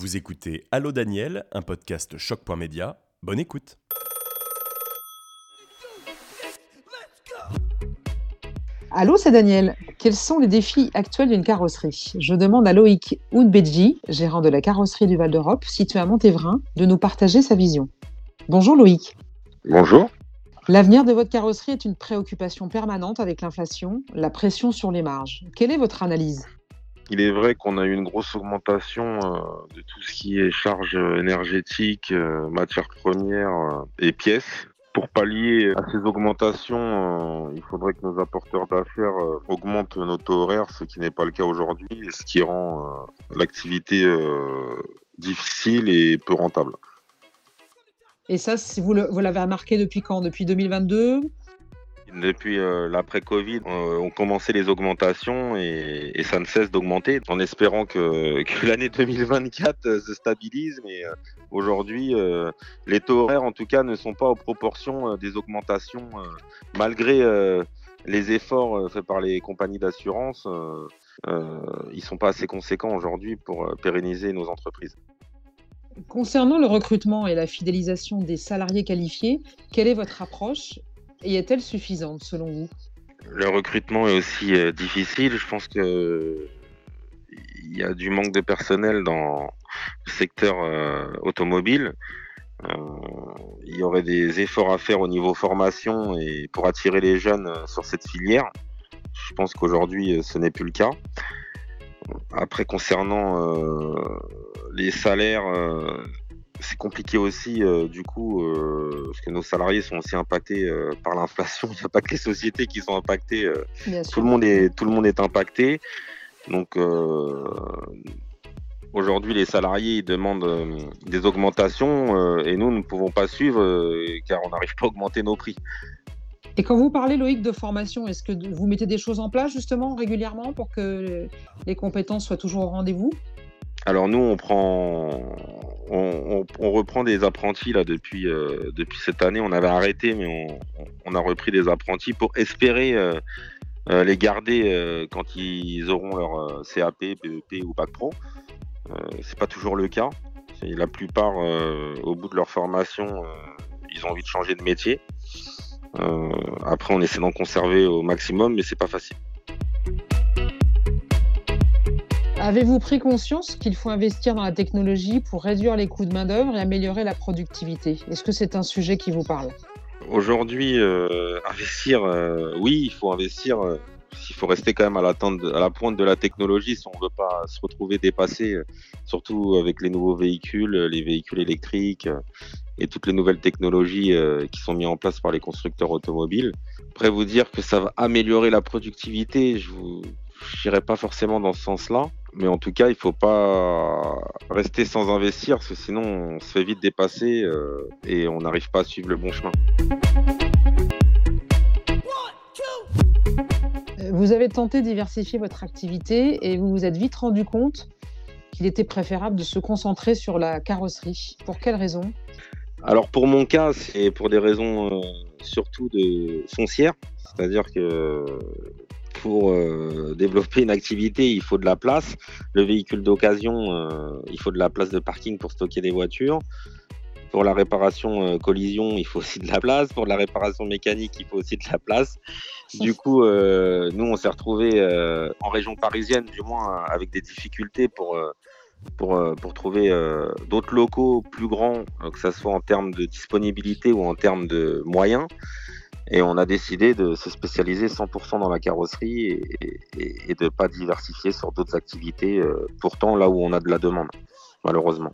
Vous écoutez Allô Daniel, un podcast choc.média. Bonne écoute. Allô, c'est Daniel. Quels sont les défis actuels d'une carrosserie? Je demande à Loïc Oudbedji, gérant de la carrosserie du Val d'Europe, située à Montévrain, de nous partager sa vision. Bonjour Loïc. Bonjour. L'avenir de votre carrosserie est une préoccupation permanente avec l'inflation, la pression sur les marges. Quelle est votre analyse? Il est vrai qu'on a eu une grosse augmentation euh, de tout ce qui est charges énergétiques, euh, matières premières euh, et pièces. Pour pallier à ces augmentations, il faudrait que nos apporteurs d'affaires augmentent nos taux horaires, ce qui n'est pas le cas aujourd'hui, ce qui rend l'activité difficile et peu rentable. Et ça, si vous l'avez remarqué depuis quand? Depuis 2022 depuis euh, l'après-Covid, euh, ont commencé les augmentations et, ça ne cesse d'augmenter en espérant que, l'année 2024 euh, se stabilise. Mais aujourd'hui, les taux horaires, en tout cas, ne sont pas aux proportions des augmentations, malgré les efforts faits par les compagnies d'assurance. ils ne sont pas assez conséquents aujourd'hui pour pérenniser nos entreprises. Concernant le recrutement et la fidélisation des salariés qualifiés, quelle est votre approche? Et est-elle suffisante selon vous? Le recrutement est aussi euh, difficile. Je pense que il y a du manque de personnel dans le secteur euh, automobile. Euh, il y aurait des efforts à faire au niveau formation et pour attirer les jeunes sur cette filière. Je pense qu'aujourd'hui, ce n'est plus le cas. Après, concernant les salaires, c'est compliqué aussi, euh, du coup, euh, parce que nos salariés sont aussi impactés par l'inflation. Il n'y a pas que les sociétés qui sont impactées. tout, le monde est, tout le monde est impacté. Donc, aujourd'hui, les salariés demandent des augmentations et nous, nous ne pouvons pas suivre car on n'arrive pas à augmenter nos prix. Et quand vous parlez, Loïc, de formation, est-ce que vous mettez des choses en place justement régulièrement pour que les compétences soient toujours au rendez-vous? Alors nous, on prend, on, reprend des apprentis là depuis euh, depuis cette année. On avait arrêté, mais on, a repris des apprentis pour espérer euh, euh, les garder quand ils auront leur CAP, PEP ou bac pro. c'est pas toujours le cas. La plupart, au bout de leur formation, ils ont envie de changer de métier. après, on essaie d'en conserver au maximum, mais c'est pas facile. Avez-vous pris conscience qu'il faut investir dans la technologie pour réduire les coûts de main-d'œuvre et améliorer la productivité? Est-ce que c'est un sujet qui vous parle? Aujourd'hui, euh, investir, euh, oui, il faut investir. Euh, il faut rester quand même à à la, pointe de la technologie si on ne veut pas se retrouver dépassé, surtout avec les nouveaux véhicules, les véhicules électriques et toutes les nouvelles technologies qui sont mises en place par les constructeurs automobiles. Après, vous dire que ça va améliorer la productivité, je vous, n'irai pas forcément dans ce sens-là. Mais en tout cas, il faut pas rester sans investir, parce que sinon on se fait vite dépasser euh, et on n'arrive pas à suivre le bon chemin. Vous avez tenté de diversifier votre activité et vous vous êtes vite rendu compte qu'il était préférable de se concentrer sur la carrosserie. Pour quelles raisons Alors pour mon cas, c'est pour des raisons euh, surtout de foncières, c'est-à-dire que pour euh, développer une activité, il faut de la place. Le véhicule d'occasion, euh, il faut de la place de parking pour stocker des voitures. Pour la réparation euh, collision, il faut aussi de la place. Pour la réparation mécanique, il faut aussi de la place. Du coup, nous, on s'est retrouvés en région parisienne, du moins, avec des difficultés pour, pour, pour trouver d'autres locaux plus grands, que ce soit en termes de disponibilité ou en termes de moyens. Et on a décidé de se spécialiser 100% dans la carrosserie et, de ne pas diversifier sur d'autres activités, euh, pourtant là où on a de la demande, malheureusement.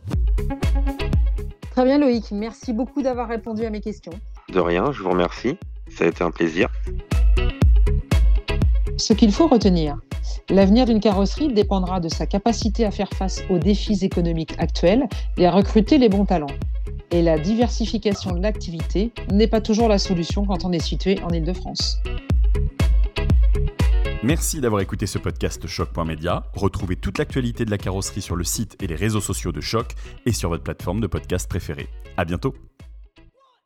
Très bien Loïc, merci beaucoup d'avoir répondu à mes questions. De rien, je vous remercie, ça a été un plaisir. Ce qu'il faut retenir, l'avenir d'une carrosserie dépendra de sa capacité à faire face aux défis économiques actuels et à recruter les bons talents et la diversification de l'activité n'est pas toujours la solution quand on est situé en Ile-de-France. Merci d'avoir écouté ce podcast Choc.media. Retrouvez toute l'actualité de la carrosserie sur le site et les réseaux sociaux de Choc et sur votre plateforme de podcast préférée. À bientôt!